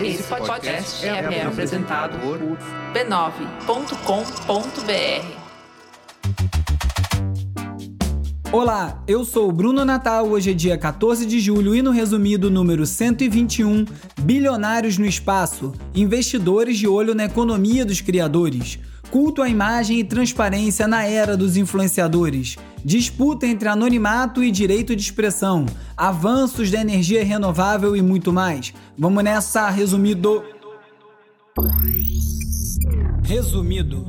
Esse podcast é, apresentado por b9.com.br. Olá, eu sou o Bruno Natal. Hoje é dia 14 de julho e no resumido número 121, bilionários no espaço, investidores de olho na economia dos criadores. Culto à imagem e transparência na era dos influenciadores. Disputa entre anonimato e direito de expressão. Avanços da energia renovável e muito mais. Vamos nessa, resumido. Resumido.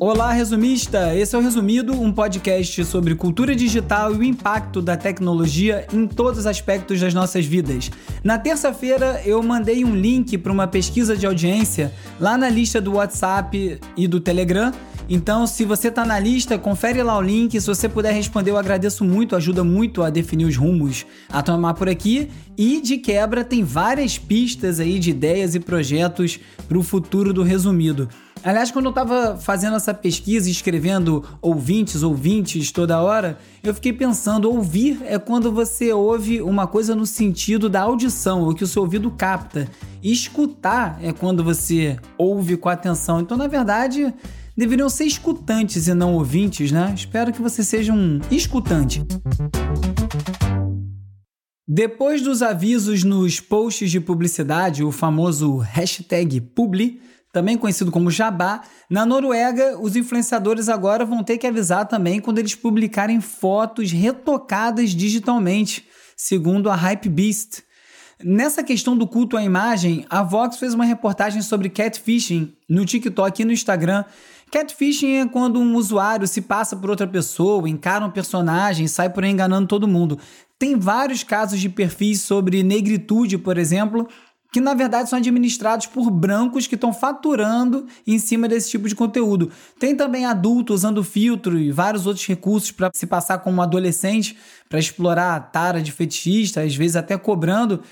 Olá, resumista! Esse é o Resumido, um podcast sobre cultura digital e o impacto da tecnologia em todos os aspectos das nossas vidas. Na terça-feira, eu mandei um link para uma pesquisa de audiência lá na lista do WhatsApp e do Telegram. Então, se você está na lista, confere lá o link. Se você puder responder, eu agradeço muito, ajuda muito a definir os rumos a tomar por aqui. E de quebra, tem várias pistas aí de ideias e projetos para o futuro do resumido. Aliás, quando eu estava fazendo essa pesquisa escrevendo ouvintes, ouvintes toda hora, eu fiquei pensando: ouvir é quando você ouve uma coisa no sentido da audição, o que o seu ouvido capta. E escutar é quando você ouve com atenção. Então, na verdade, deveriam ser escutantes e não ouvintes, né? Espero que você seja um escutante. Depois dos avisos nos posts de publicidade, o famoso hashtag Publi, também conhecido como jabá, na Noruega os influenciadores agora vão ter que avisar também quando eles publicarem fotos retocadas digitalmente, segundo a Hypebeast. Nessa questão do culto à imagem, a Vox fez uma reportagem sobre catfishing no TikTok e no Instagram. Catfishing é quando um usuário se passa por outra pessoa, encara um personagem sai por aí enganando todo mundo. Tem vários casos de perfis sobre negritude, por exemplo, que na verdade são administrados por brancos que estão faturando em cima desse tipo de conteúdo. Tem também adulto usando filtro e vários outros recursos para se passar como adolescente, para explorar a tara de fetichista, às vezes até cobrando.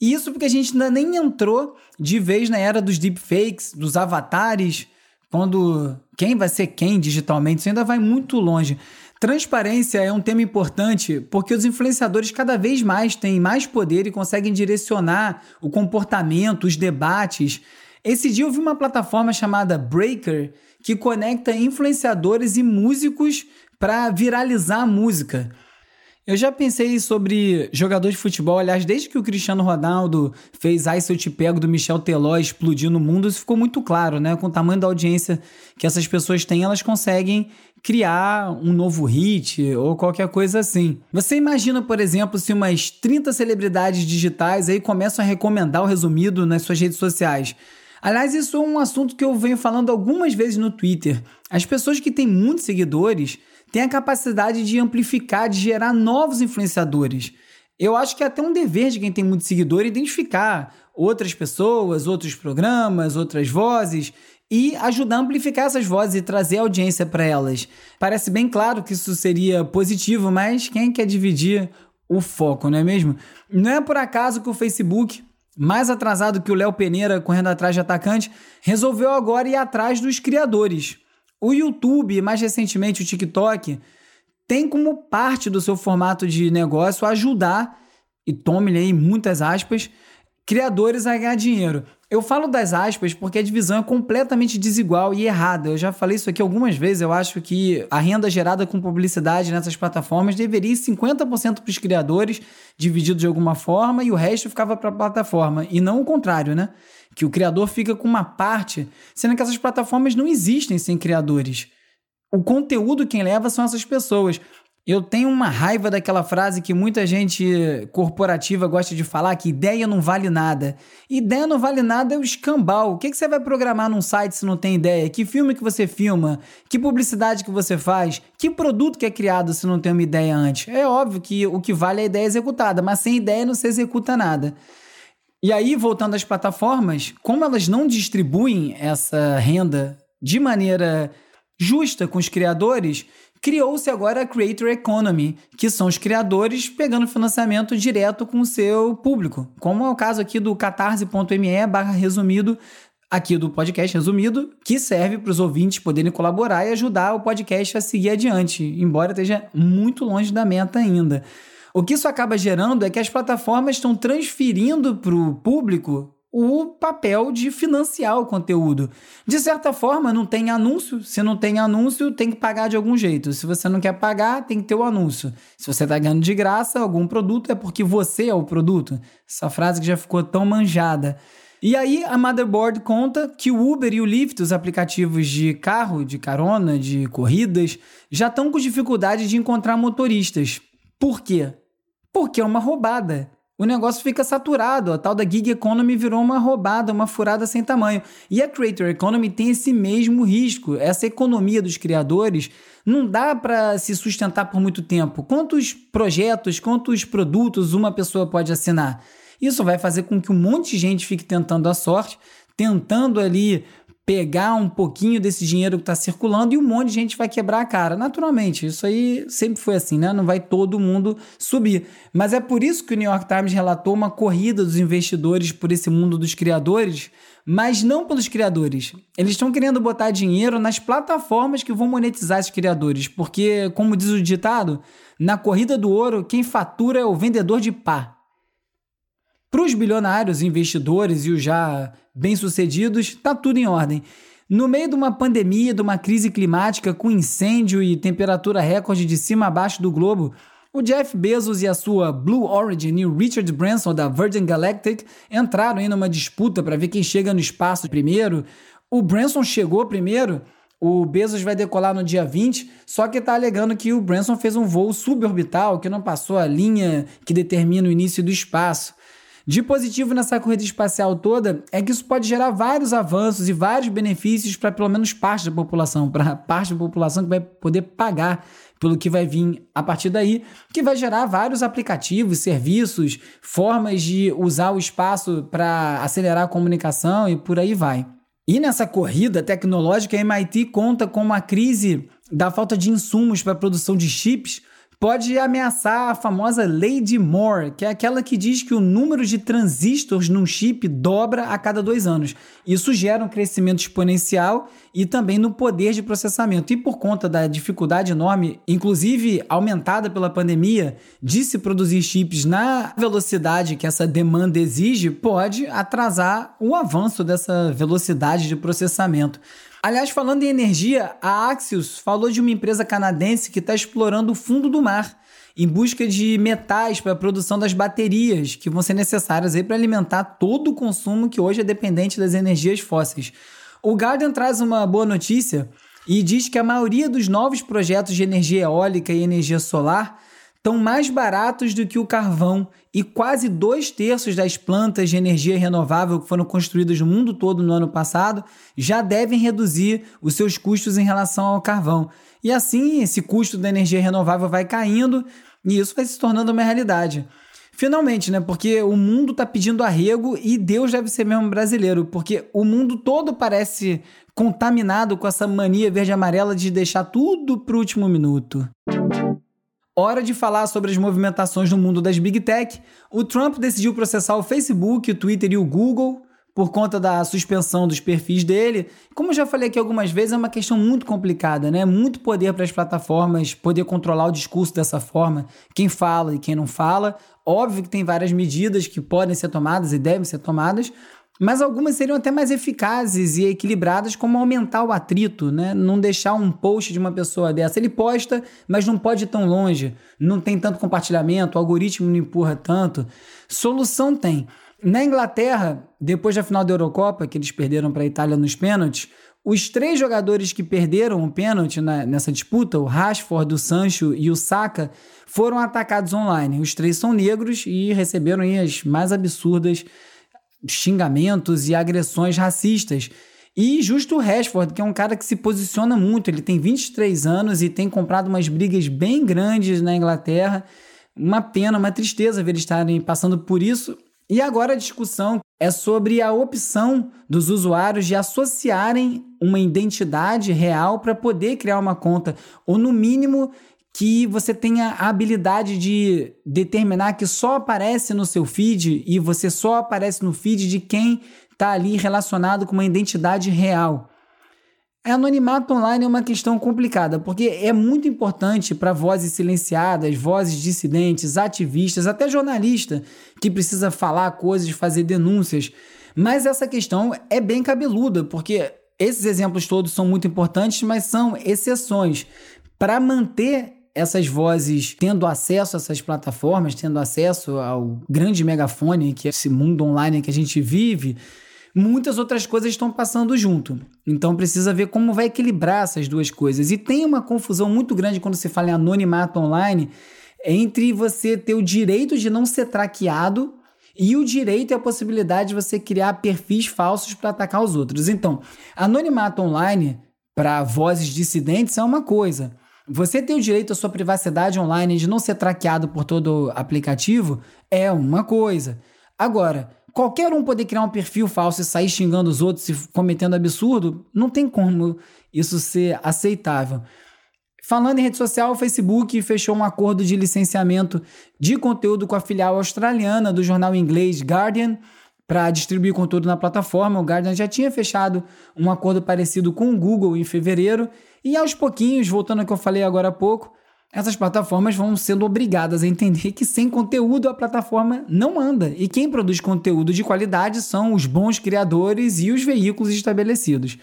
isso porque a gente ainda nem entrou de vez na era dos deepfakes, dos avatares, quando quem vai ser quem digitalmente, isso ainda vai muito longe. Transparência é um tema importante porque os influenciadores cada vez mais têm mais poder e conseguem direcionar o comportamento, os debates. Esse dia eu vi uma plataforma chamada Breaker que conecta influenciadores e músicos para viralizar a música. Eu já pensei sobre jogador de futebol, aliás, desde que o Cristiano Ronaldo fez Ai Se Eu Te Pego do Michel Teló explodir no mundo, isso ficou muito claro, né? Com o tamanho da audiência que essas pessoas têm, elas conseguem criar um novo hit ou qualquer coisa assim. Você imagina, por exemplo, se umas 30 celebridades digitais aí começam a recomendar o resumido nas suas redes sociais. Aliás, isso é um assunto que eu venho falando algumas vezes no Twitter. As pessoas que têm muitos seguidores tem a capacidade de amplificar, de gerar novos influenciadores. Eu acho que é até um dever de quem tem muito seguidor identificar outras pessoas, outros programas, outras vozes e ajudar a amplificar essas vozes e trazer audiência para elas. Parece bem claro que isso seria positivo, mas quem quer dividir o foco, não é mesmo? Não é por acaso que o Facebook, mais atrasado que o Léo Peneira correndo atrás de atacante, resolveu agora ir atrás dos criadores. O YouTube, mais recentemente o TikTok, tem como parte do seu formato de negócio ajudar, e tome-lhe aí muitas aspas, criadores a ganhar dinheiro. Eu falo das aspas porque a divisão é completamente desigual e errada. Eu já falei isso aqui algumas vezes. Eu acho que a renda gerada com publicidade nessas plataformas deveria ir 50% para os criadores, dividido de alguma forma, e o resto ficava para a plataforma. E não o contrário, né? que o criador fica com uma parte, sendo que essas plataformas não existem sem criadores. O conteúdo quem leva são essas pessoas. Eu tenho uma raiva daquela frase que muita gente corporativa gosta de falar, que ideia não vale nada. Ideia não vale nada é o escambau. O que, que você vai programar num site se não tem ideia? Que filme que você filma? Que publicidade que você faz? Que produto que é criado se não tem uma ideia antes? É óbvio que o que vale é a ideia executada, mas sem ideia não se executa nada. E aí, voltando às plataformas, como elas não distribuem essa renda de maneira justa com os criadores, criou-se agora a Creator Economy, que são os criadores pegando financiamento direto com o seu público, como é o caso aqui do catarse.me barra resumido, aqui do podcast resumido, que serve para os ouvintes poderem colaborar e ajudar o podcast a seguir adiante, embora esteja muito longe da meta ainda. O que isso acaba gerando é que as plataformas estão transferindo para o público o papel de financiar o conteúdo. De certa forma, não tem anúncio. Se não tem anúncio, tem que pagar de algum jeito. Se você não quer pagar, tem que ter o anúncio. Se você está ganhando de graça algum produto, é porque você é o produto. Essa frase que já ficou tão manjada. E aí a Motherboard conta que o Uber e o Lyft, os aplicativos de carro, de carona, de corridas, já estão com dificuldade de encontrar motoristas. Por quê? Porque é uma roubada. O negócio fica saturado, a tal da gig economy virou uma roubada, uma furada sem tamanho. E a creator economy tem esse mesmo risco. Essa economia dos criadores não dá para se sustentar por muito tempo. Quantos projetos, quantos produtos uma pessoa pode assinar? Isso vai fazer com que um monte de gente fique tentando a sorte, tentando ali pegar um pouquinho desse dinheiro que está circulando e um monte de gente vai quebrar a cara. Naturalmente, isso aí sempre foi assim, né? Não vai todo mundo subir. Mas é por isso que o New York Times relatou uma corrida dos investidores por esse mundo dos criadores, mas não pelos criadores. Eles estão querendo botar dinheiro nas plataformas que vão monetizar esses criadores, porque, como diz o ditado, na corrida do ouro, quem fatura é o vendedor de pá. Para os bilionários, investidores e os já bem-sucedidos, está tudo em ordem. No meio de uma pandemia, de uma crise climática com incêndio e temperatura recorde de cima a baixo do globo, o Jeff Bezos e a sua Blue Origin e o Richard Branson da Virgin Galactic entraram em numa disputa para ver quem chega no espaço primeiro. O Branson chegou primeiro, o Bezos vai decolar no dia 20, só que está alegando que o Branson fez um voo suborbital que não passou a linha que determina o início do espaço. De positivo nessa corrida espacial toda é que isso pode gerar vários avanços e vários benefícios para pelo menos parte da população, para parte da população que vai poder pagar pelo que vai vir a partir daí, que vai gerar vários aplicativos, serviços, formas de usar o espaço para acelerar a comunicação e por aí vai. E nessa corrida tecnológica, a MIT conta com uma crise da falta de insumos para a produção de chips pode ameaçar a famosa Lei de Moore, que é aquela que diz que o número de transistores num chip dobra a cada dois anos. Isso gera um crescimento exponencial e também no poder de processamento. E por conta da dificuldade enorme, inclusive aumentada pela pandemia, de se produzir chips na velocidade que essa demanda exige, pode atrasar o avanço dessa velocidade de processamento. Aliás, falando em energia, a Axios falou de uma empresa canadense que está explorando o fundo do mar em busca de metais para a produção das baterias que vão ser necessárias para alimentar todo o consumo que hoje é dependente das energias fósseis. O Guardian traz uma boa notícia e diz que a maioria dos novos projetos de energia eólica e energia solar estão mais baratos do que o carvão e quase dois terços das plantas de energia renovável que foram construídas no mundo todo no ano passado já devem reduzir os seus custos em relação ao carvão. E assim, esse custo da energia renovável vai caindo e isso vai se tornando uma realidade. Finalmente, né? Porque o mundo está pedindo arrego e Deus deve ser mesmo brasileiro, porque o mundo todo parece contaminado com essa mania verde-amarela de deixar tudo para o último minuto. Hora de falar sobre as movimentações no mundo das Big Tech. O Trump decidiu processar o Facebook, o Twitter e o Google por conta da suspensão dos perfis dele. Como eu já falei aqui algumas vezes, é uma questão muito complicada, né? Muito poder para as plataformas poder controlar o discurso dessa forma, quem fala e quem não fala. Óbvio que tem várias medidas que podem ser tomadas e devem ser tomadas, mas algumas seriam até mais eficazes e equilibradas, como aumentar o atrito, né? Não deixar um post de uma pessoa dessa. Ele posta, mas não pode ir tão longe, não tem tanto compartilhamento, o algoritmo não empurra tanto. Solução tem. Na Inglaterra, depois da final da Eurocopa, que eles perderam para a Itália nos pênaltis, os três jogadores que perderam o pênalti na, nessa disputa, o Rashford, o Sancho e o Saka, foram atacados online. Os três são negros e receberam as mais absurdas xingamentos e agressões racistas. E justo o Rashford, que é um cara que se posiciona muito, ele tem 23 anos e tem comprado umas brigas bem grandes na Inglaterra. Uma pena, uma tristeza ver eles estarem passando por isso. E agora a discussão é sobre a opção dos usuários de associarem uma identidade real para poder criar uma conta, ou no mínimo que você tenha a habilidade de determinar que só aparece no seu feed e você só aparece no feed de quem está ali relacionado com uma identidade real. Anonimato online é uma questão complicada, porque é muito importante para vozes silenciadas, vozes dissidentes, ativistas, até jornalista que precisa falar coisas, fazer denúncias. Mas essa questão é bem cabeluda, porque esses exemplos todos são muito importantes, mas são exceções. Para manter essas vozes tendo acesso a essas plataformas, tendo acesso ao grande megafone, que é esse mundo online que a gente vive, muitas outras coisas estão passando junto. Então precisa ver como vai equilibrar essas duas coisas. E tem uma confusão muito grande quando se fala em anonimato online entre você ter o direito de não ser traqueado e o direito e a possibilidade de você criar perfis falsos para atacar os outros. Então, anonimato online para vozes dissidentes é uma coisa. Você ter o direito à sua privacidade online de não ser traqueado por todo aplicativo é uma coisa. Agora, qualquer um poder criar um perfil falso e sair xingando os outros e cometendo absurdo, não tem como isso ser aceitável. Falando em rede social, o Facebook fechou um acordo de licenciamento de conteúdo com a filial australiana do jornal inglês Guardian para distribuir conteúdo na plataforma. O Guardian já tinha fechado um acordo parecido com o Google em fevereiro e aos pouquinhos, voltando ao que eu falei agora há pouco, essas plataformas vão sendo obrigadas a entender que sem conteúdo a plataforma não anda. E quem produz conteúdo de qualidade são os bons criadores e os veículos estabelecidos.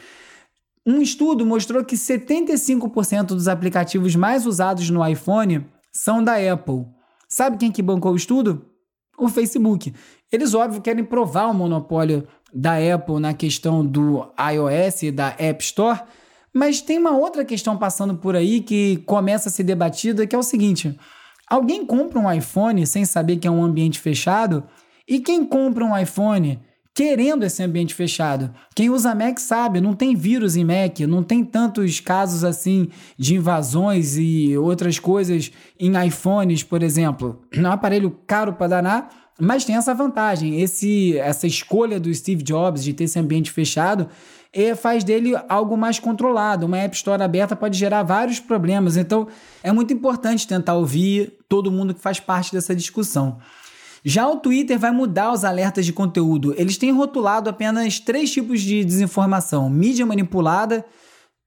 Um estudo mostrou que 75% dos aplicativos mais usados no iPhone são da Apple. Sabe quem que bancou o estudo? O Facebook. Eles, óbvio, querem provar o monopólio da Apple na questão do iOS e da App Store, mas tem uma outra questão passando por aí que começa a ser debatida, que é o seguinte: alguém compra um iPhone sem saber que é um ambiente fechado? E quem compra um iPhone querendo esse ambiente fechado? Quem usa Mac sabe, não tem vírus em Mac, não tem tantos casos assim de invasões e outras coisas em iPhones, por exemplo. É um aparelho caro para danar, mas tem essa vantagem, esse essa escolha do Steve Jobs de ter esse ambiente fechado e faz dele algo mais controlado. Uma App Store aberta pode gerar vários problemas, então é muito importante tentar ouvir todo mundo que faz parte dessa discussão. Já o Twitter vai mudar os alertas de conteúdo. Eles têm rotulado apenas três tipos de desinformação: mídia manipulada,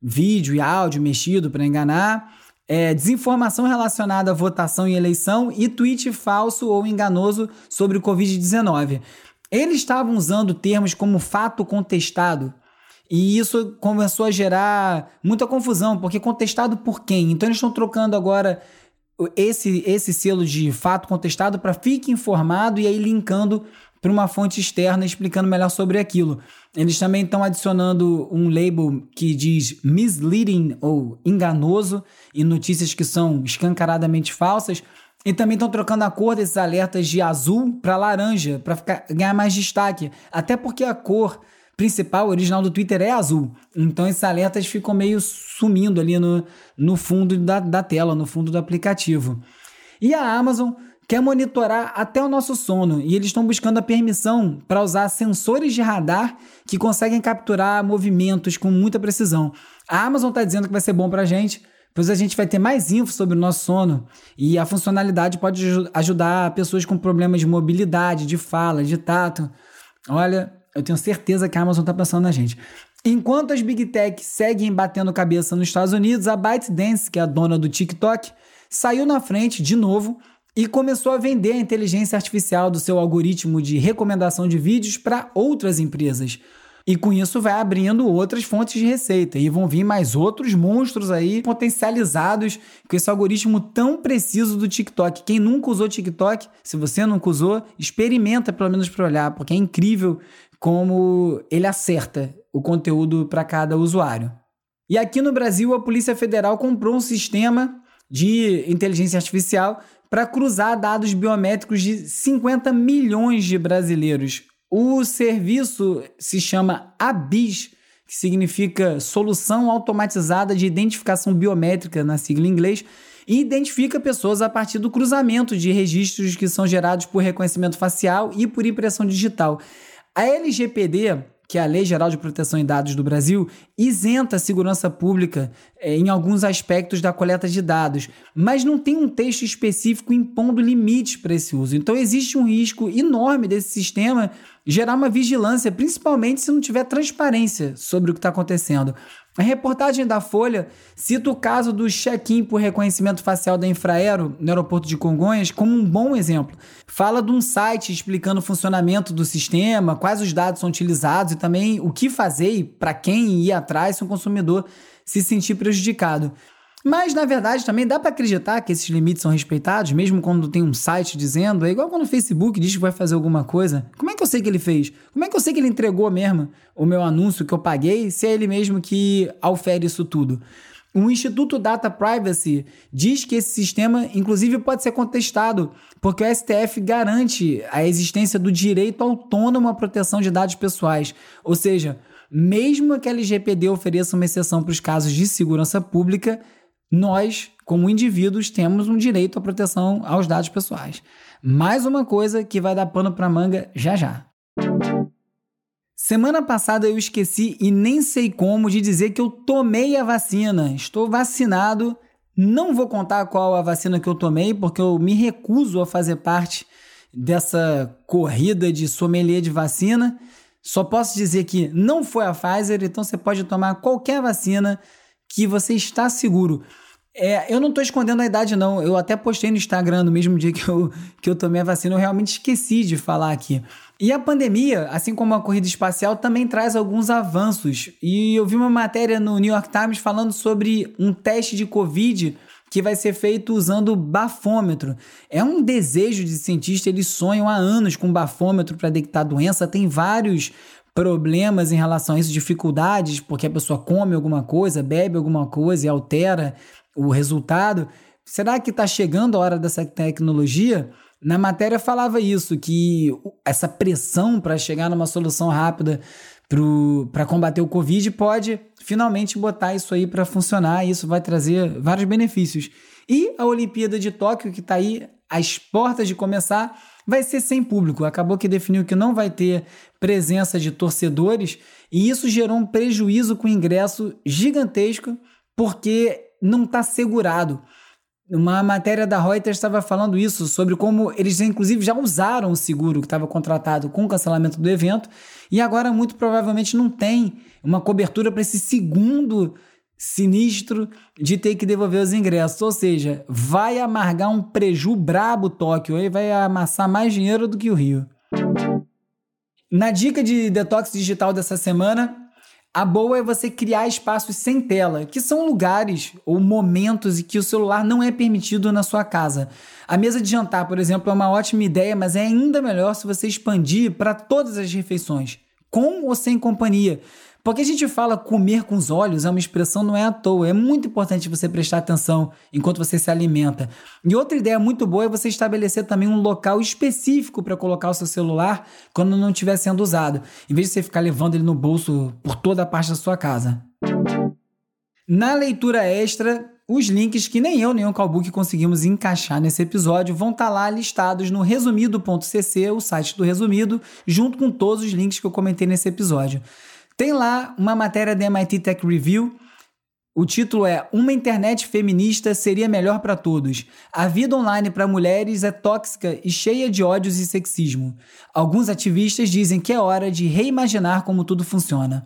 vídeo e áudio mexido para enganar, é, desinformação relacionada à votação e eleição e tweet falso ou enganoso sobre o Covid-19. Eles estavam usando termos como fato contestado e isso começou a gerar muita confusão, porque contestado por quem? Então eles estão trocando agora esse, esse selo de fato contestado para fique informado e aí linkando para uma fonte externa explicando melhor sobre aquilo. Eles também estão adicionando um label que diz misleading ou enganoso e notícias que são escancaradamente falsas. E também estão trocando a cor desses alertas de azul para laranja, para ganhar mais destaque. Até porque a cor principal, original do Twitter é azul. Então esses alertas ficam meio sumindo ali no, no fundo da, da tela, no fundo do aplicativo. E a Amazon quer monitorar até o nosso sono e eles estão buscando a permissão para usar sensores de radar que conseguem capturar movimentos com muita precisão. A Amazon está dizendo que vai ser bom para a gente, pois a gente vai ter mais info sobre o nosso sono e a funcionalidade pode ajudar pessoas com problemas de mobilidade, de fala, de tato. Olha, eu tenho certeza que a Amazon está pensando na gente. Enquanto as Big Tech seguem batendo cabeça nos Estados Unidos, a ByteDance, que é a dona do TikTok, saiu na frente de novo e começou a vender a inteligência artificial do seu algoritmo de recomendação de vídeos para outras empresas. E com isso vai abrindo outras fontes de receita e vão vir mais outros monstros aí potencializados com esse algoritmo tão preciso do TikTok. Quem nunca usou TikTok, se você nunca usou, experimenta pelo menos para olhar, porque é incrível como ele acerta o conteúdo para cada usuário. E aqui no Brasil, a Polícia Federal comprou um sistema de inteligência artificial para cruzar dados biométricos de 50 milhões de brasileiros. O serviço se chama ABIS, que significa Solução Automatizada de Identificação Biométrica, na sigla em inglês, e identifica pessoas a partir do cruzamento de registros que são gerados por reconhecimento facial e por impressão digital. A LGPD que é a Lei Geral de Proteção de Dados do Brasil, isenta a segurança pública é, em alguns aspectos da coleta de dados, mas não tem um texto específico impondo limites para esse uso. Então existe um risco enorme desse sistema gerar uma vigilância, principalmente se não tiver transparência sobre o que está acontecendo. A reportagem da Folha cita o caso do check-in por reconhecimento facial da Infraero no aeroporto de Congonhas como um bom exemplo. Fala de um site explicando o funcionamento do sistema, quais os dados são utilizados e também o que fazer para quem ir atrás se o consumidor se sentir prejudicado. Mas, na verdade, também dá para acreditar que esses limites são respeitados, mesmo quando tem um site dizendo. É igual quando o Facebook diz que vai fazer alguma coisa. Como é que eu sei que ele fez? Como é que eu sei que ele entregou mesmo o meu anúncio que eu paguei, se é ele mesmo que ofere isso tudo? O Instituto Data Privacy diz que esse sistema, inclusive, pode ser contestado, porque o STF garante a existência do direito autônomo à proteção de dados pessoais. Ou seja, mesmo que a LGPD ofereça uma exceção para os casos de segurança pública, nós, como indivíduos, temos um direito à proteção aos dados pessoais. Mais uma coisa que vai dar pano para manga já já. Semana passada eu esqueci e nem sei como de dizer que eu tomei a vacina. Estou vacinado. Não vou contar qual a vacina que eu tomei, porque eu me recuso a fazer parte dessa corrida de sommelier de vacina. Só posso dizer que não foi a Pfizer, então você pode tomar qualquer vacina que você está seguro. É, eu não estou escondendo a idade, não. Eu até postei no Instagram no mesmo dia que eu, que eu tomei a vacina, eu realmente esqueci de falar aqui. E a pandemia, assim como a corrida espacial, também traz alguns avanços. E eu vi uma matéria no New York Times falando sobre um teste de Covid que vai ser feito usando bafômetro. É um desejo de cientista, eles sonham há anos com bafômetro para detectar doença. Tem vários problemas em relação a isso, dificuldades, porque a pessoa come alguma coisa, bebe alguma coisa e altera o resultado. Será que está chegando a hora dessa tecnologia? Na matéria falava isso, que essa pressão para chegar numa solução rápida para combater o Covid pode finalmente botar isso aí para funcionar e isso vai trazer vários benefícios. E a Olimpíada de Tóquio, que está aí às portas de começar, vai ser sem público. Acabou que definiu que não vai ter presença de torcedores e isso gerou um prejuízo com ingresso gigantesco porque não está segurado. Uma matéria da Reuters estava falando isso, sobre como eles, inclusive, já usaram o seguro que estava contratado com o cancelamento do evento e agora, muito provavelmente, não tem uma cobertura para esse segundo sinistro de ter que devolver os ingressos. Ou seja, vai amargar um preju brabo Tóquio aí, vai amassar mais dinheiro do que o Rio. Na dica de detox digital dessa semana, a boa é você criar espaços sem tela, que são lugares ou momentos em que o celular não é permitido na sua casa. A mesa de jantar, por exemplo, é uma ótima ideia, mas é ainda melhor se você expandir para todas as refeições, com ou sem companhia. Porque a gente fala comer com os olhos é uma expressão não é à toa. É muito importante você prestar atenção enquanto você se alimenta. E outra ideia muito boa é você estabelecer também um local específico para colocar o seu celular quando não estiver sendo usado, em vez de você ficar levando ele no bolso por toda a parte da sua casa. Na leitura extra, os links que nem eu nem o Calbook conseguimos encaixar nesse episódio vão estar tá lá listados no resumido.cc, o site do Resumido, junto com todos os links que eu comentei nesse episódio. Tem lá uma matéria da MIT Tech Review. O título é Uma internet feminista seria melhor para todos. A vida online para mulheres é tóxica e cheia de ódios e sexismo. Alguns ativistas dizem que é hora de reimaginar como tudo funciona.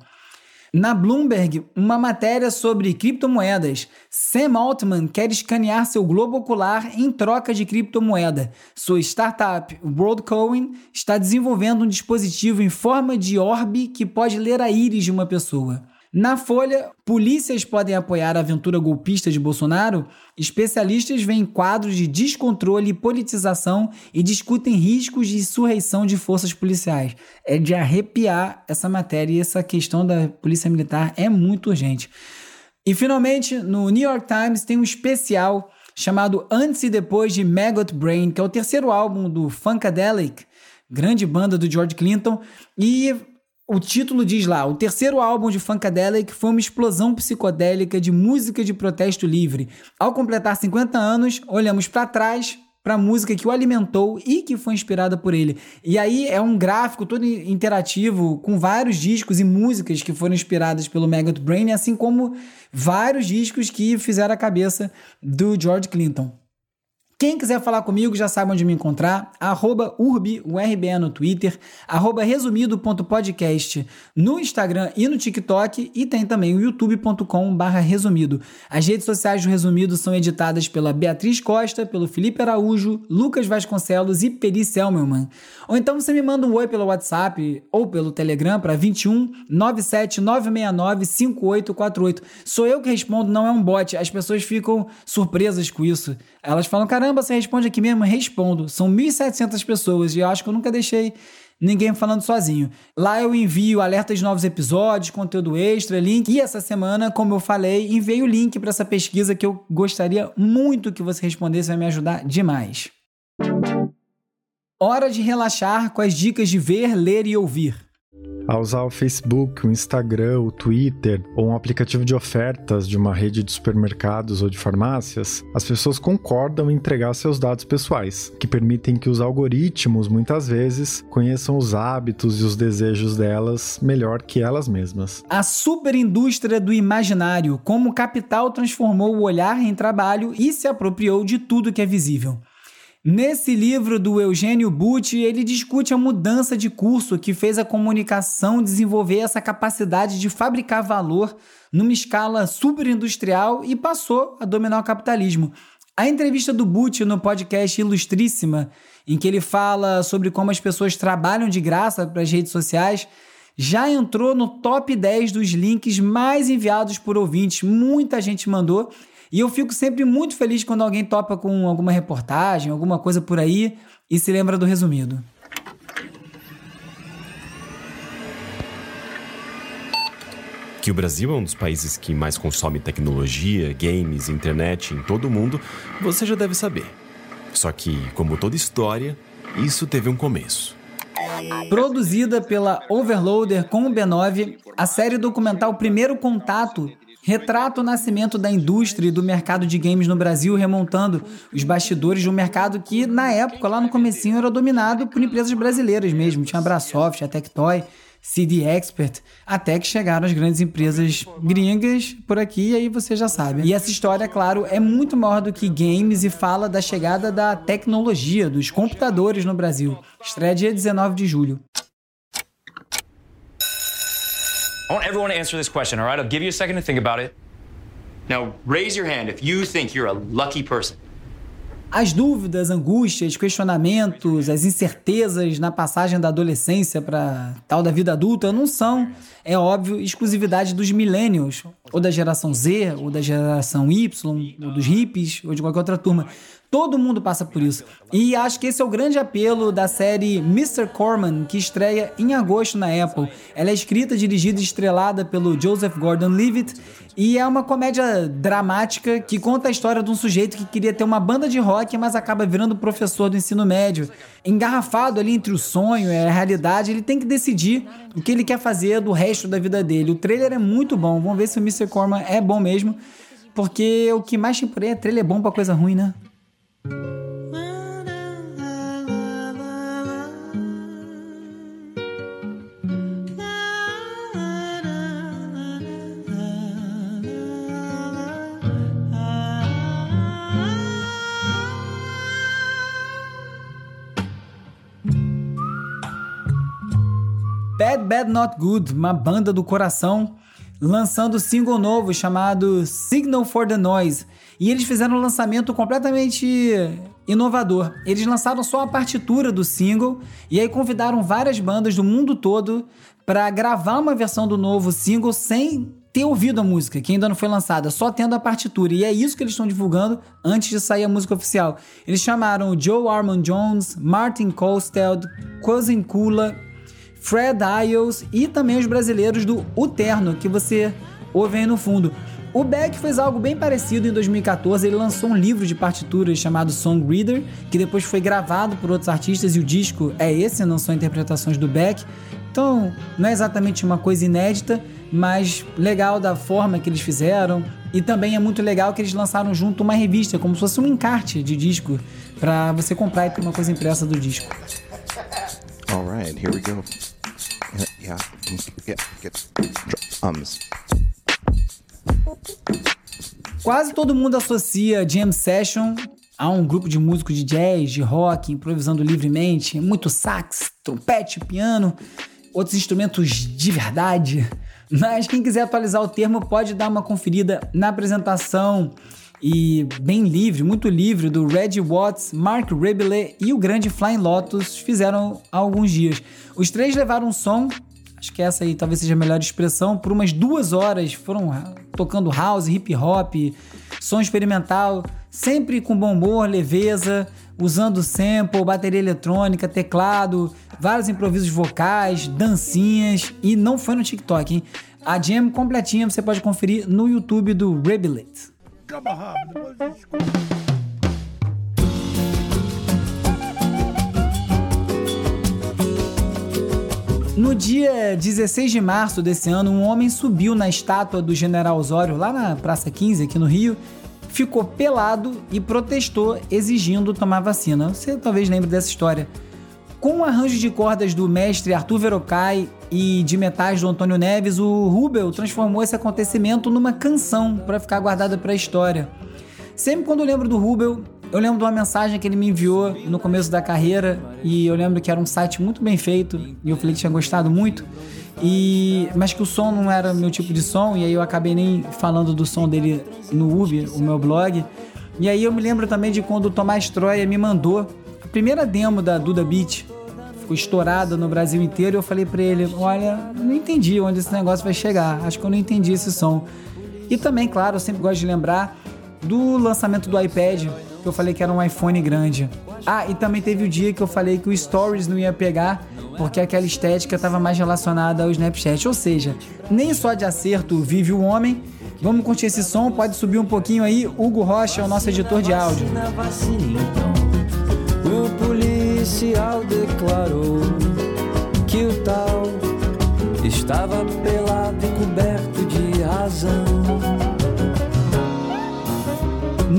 Na Bloomberg, uma matéria sobre criptomoedas. Sam Altman quer escanear seu globo ocular em troca de criptomoeda. Sua startup, WorldCoin, está desenvolvendo um dispositivo em forma de orbe que pode ler a íris de uma pessoa. Na Folha, polícias podem apoiar a aventura golpista de Bolsonaro? Especialistas veem quadros de descontrole e politização e discutem riscos de insurreição de forças policiais. É de arrepiar essa matéria e essa questão da polícia militar é muito urgente. E finalmente, no New York Times tem um especial chamado Antes e Depois de Maggot Brain, que é o terceiro álbum do Funkadelic, grande banda do George Clinton, e o título diz lá: o terceiro álbum de Funkadelic foi uma explosão psicodélica de música de protesto livre. Ao completar 50 anos, olhamos para trás para a música que o alimentou e que foi inspirada por ele. E aí é um gráfico todo interativo com vários discos e músicas que foram inspiradas pelo Maggot Brain, assim como vários discos que fizeram a cabeça do George Clinton. Quem quiser falar comigo já sabe onde me encontrar, arroba urbiurbe no Twitter, arroba resumido.podcast no Instagram e no TikTok e tem também o youtube.com barra resumido. As redes sociais do Resumido são editadas pela Beatriz Costa, pelo Felipe Araújo, Lucas Vasconcelos e Peri Selmelman. Ou então você me manda um oi pelo WhatsApp ou pelo Telegram para 21 97 969 5848. Sou eu que respondo, não é um bot. As pessoas ficam surpresas com isso. Elas falam, caramba, você responde aqui mesmo? Respondo. São 1.700 pessoas e eu acho que eu nunca deixei ninguém falando sozinho. Lá eu envio alertas de novos episódios, conteúdo extra, link. E essa semana, como eu falei, enviei o link para essa pesquisa que eu gostaria muito que você respondesse, vai me ajudar demais. Hora de relaxar com as dicas de ver, ler e ouvir. A usar o Facebook, o Instagram, o Twitter ou um aplicativo de ofertas de uma rede de supermercados ou de farmácias, as pessoas concordam em entregar seus dados pessoais, que permitem que os algoritmos muitas vezes conheçam os hábitos e os desejos delas melhor que elas mesmas. A superindústria do imaginário, como o capital transformou o olhar em trabalho e se apropriou de tudo que é visível. Nesse livro do Eugênio Butti, ele discute a mudança de curso que fez a comunicação desenvolver essa capacidade de fabricar valor numa escala superindustrial e passou a dominar o capitalismo. A entrevista do Butti no podcast Ilustríssima, em que ele fala sobre como as pessoas trabalham de graça para as redes sociais, já entrou no top 10 dos links mais enviados por ouvintes. Muita gente mandou e eu fico sempre muito feliz quando alguém topa com alguma reportagem, alguma coisa por aí e se lembra do resumido. Que o Brasil é um dos países que mais consome tecnologia, games, internet em todo o mundo, você já deve saber. Só que, como toda história, isso teve um começo. Produzida pela Overloader com o B9, a série documental Primeiro Contato retrata o nascimento da indústria e do mercado de games no Brasil, remontando os bastidores de um mercado que, na época, lá no comecinho, era dominado por empresas brasileiras mesmo. Tinha a Brasoft, a Tectoy, CD Expert, até que chegaram as grandes empresas gringas por aqui, e aí você já sabe. E essa história, claro, é muito maior do que games e fala da chegada da tecnologia, dos computadores no Brasil. Estreia dia 19 de julho. I want everyone to answer this question, all right? I'll give you a second to think about it. Now, raise your hand if you think you're a lucky person. As dúvidas, angústias, questionamentos, as incertezas na passagem da adolescência para tal da vida adulta não são, é óbvio, exclusividade dos millennials, ou da geração Z, ou da geração Y, ou dos hippies, ou de qualquer outra turma. Todo mundo passa por isso. E acho que esse é o grande apelo da série Mr. Corman, que estreia em agosto na Apple. Ela é escrita, dirigida e estrelada pelo Joseph Gordon-Levitt e é uma comédia dramática que conta a história de um sujeito que queria ter uma banda de rock, mas acaba virando professor do ensino médio. Engarrafado ali entre o sonho e a realidade, ele tem que decidir o que ele quer fazer do resto da vida dele. O trailer é muito bom. Vamos ver se o Mr. Corman é bom mesmo. Porque o que mais tem por aí é trailer bom pra coisa ruim, né? Bad Bad Not Good, uma banda do coração, lançando single novo chamado Signal for the Noise. E eles fizeram um lançamento completamente inovador. Eles lançaram só a partitura do single e aí convidaram várias bandas do mundo todo para gravar uma versão do novo single sem ter ouvido a música, que ainda não foi lançada, só tendo a partitura. E é isso que eles estão divulgando antes de sair a música oficial. Eles chamaram Joe Armand Jones, Martin Kosted, Cousin Kula Fred Isles e também os brasileiros do Uterno, que você ouve aí no fundo. O Beck fez algo bem parecido em 2014. Ele lançou um livro de partituras chamado Song Reader, que depois foi gravado por outros artistas e o disco é esse, não são interpretações do Beck. Então, não é exatamente uma coisa inédita, mas legal da forma que eles fizeram. E também é muito legal que eles lançaram junto uma revista, como se fosse um encarte de disco, para você comprar e ter uma coisa impressa do disco. Alright, here we go. Yeah, yeah, drums. Quase todo mundo associa Jam Session a um grupo de músicos de jazz, de rock, improvisando livremente, muito sax, trompete, piano, outros instrumentos de verdade. Mas quem quiser atualizar o termo pode dar uma conferida na apresentação e bem livre, muito livre, do Reggie Watts, Mark Rebele e o grande Flying Lotus fizeram há alguns dias. Os três levaram um som, acho que essa aí talvez seja a melhor expressão, por umas duas horas foram tocando house, hip hop, som experimental, sempre com bom humor, leveza, usando sample, bateria eletrônica, teclado, vários improvisos vocais, dancinhas e não foi no TikTok, hein? A jam completinha você pode conferir no YouTube do Rebillet. No dia 16 de março desse ano, um homem subiu na estátua do General Osório, lá na Praça 15, aqui no Rio, ficou pelado e protestou exigindo tomar vacina. Você talvez lembre dessa história. Com o arranjo de cordas do mestre Arthur Verocai e de metais do Antônio Neves, o Rubel transformou esse acontecimento numa canção para ficar guardada para a história. Sempre quando eu lembro do Rubel, eu lembro de uma mensagem que ele me enviou no começo da carreira e eu lembro que era um site muito bem feito e eu falei que tinha gostado muito. E, mas que o som não era meu tipo de som, e aí eu acabei nem falando do som dele no Uber, o meu blog. E aí eu me lembro também de quando o Tomás Troia me mandou a primeira demo da Duda Beat, ficou estourada no Brasil inteiro, e eu falei para ele: Olha, não entendi onde esse negócio vai chegar, acho que eu não entendi esse som. E também, claro, eu sempre gosto de lembrar do lançamento do iPad, que eu falei que era um iPhone grande. Ah, e também teve o dia que eu falei que o Stories não ia pegar, porque aquela estética estava mais relacionada ao Snapchat. Ou seja, nem só de acerto vive o homem. Vamos curtir esse som, pode subir um pouquinho aí. Hugo Rocha é o nosso editor de áudio. O policial declarou que o tal estava pelado e coberto de razão.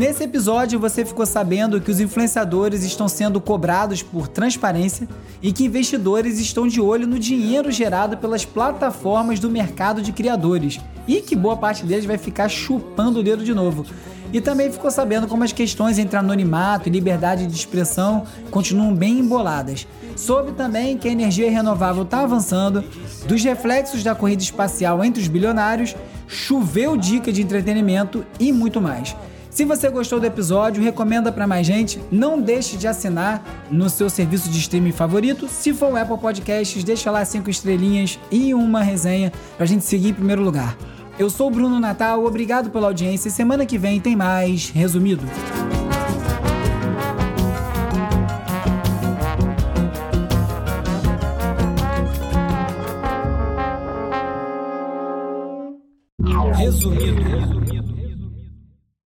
Nesse episódio você ficou sabendo que os influenciadores estão sendo cobrados por transparência e que investidores estão de olho no dinheiro gerado pelas plataformas do mercado de criadores e que boa parte deles vai ficar chupando o dedo de novo. E também ficou sabendo como as questões entre anonimato e liberdade de expressão continuam bem emboladas. Soube também que a energia renovável está avançando, dos reflexos da corrida espacial entre os bilionários, choveu dica de entretenimento e muito mais. Se você gostou do episódio, recomenda para mais gente. Não deixe de assinar no seu serviço de streaming favorito. Se for o Apple Podcasts, deixa lá cinco estrelinhas e uma resenha para a gente seguir em primeiro lugar. Eu sou o Bruno Natal, obrigado pela audiência. Semana que vem tem mais resumido. Resumido.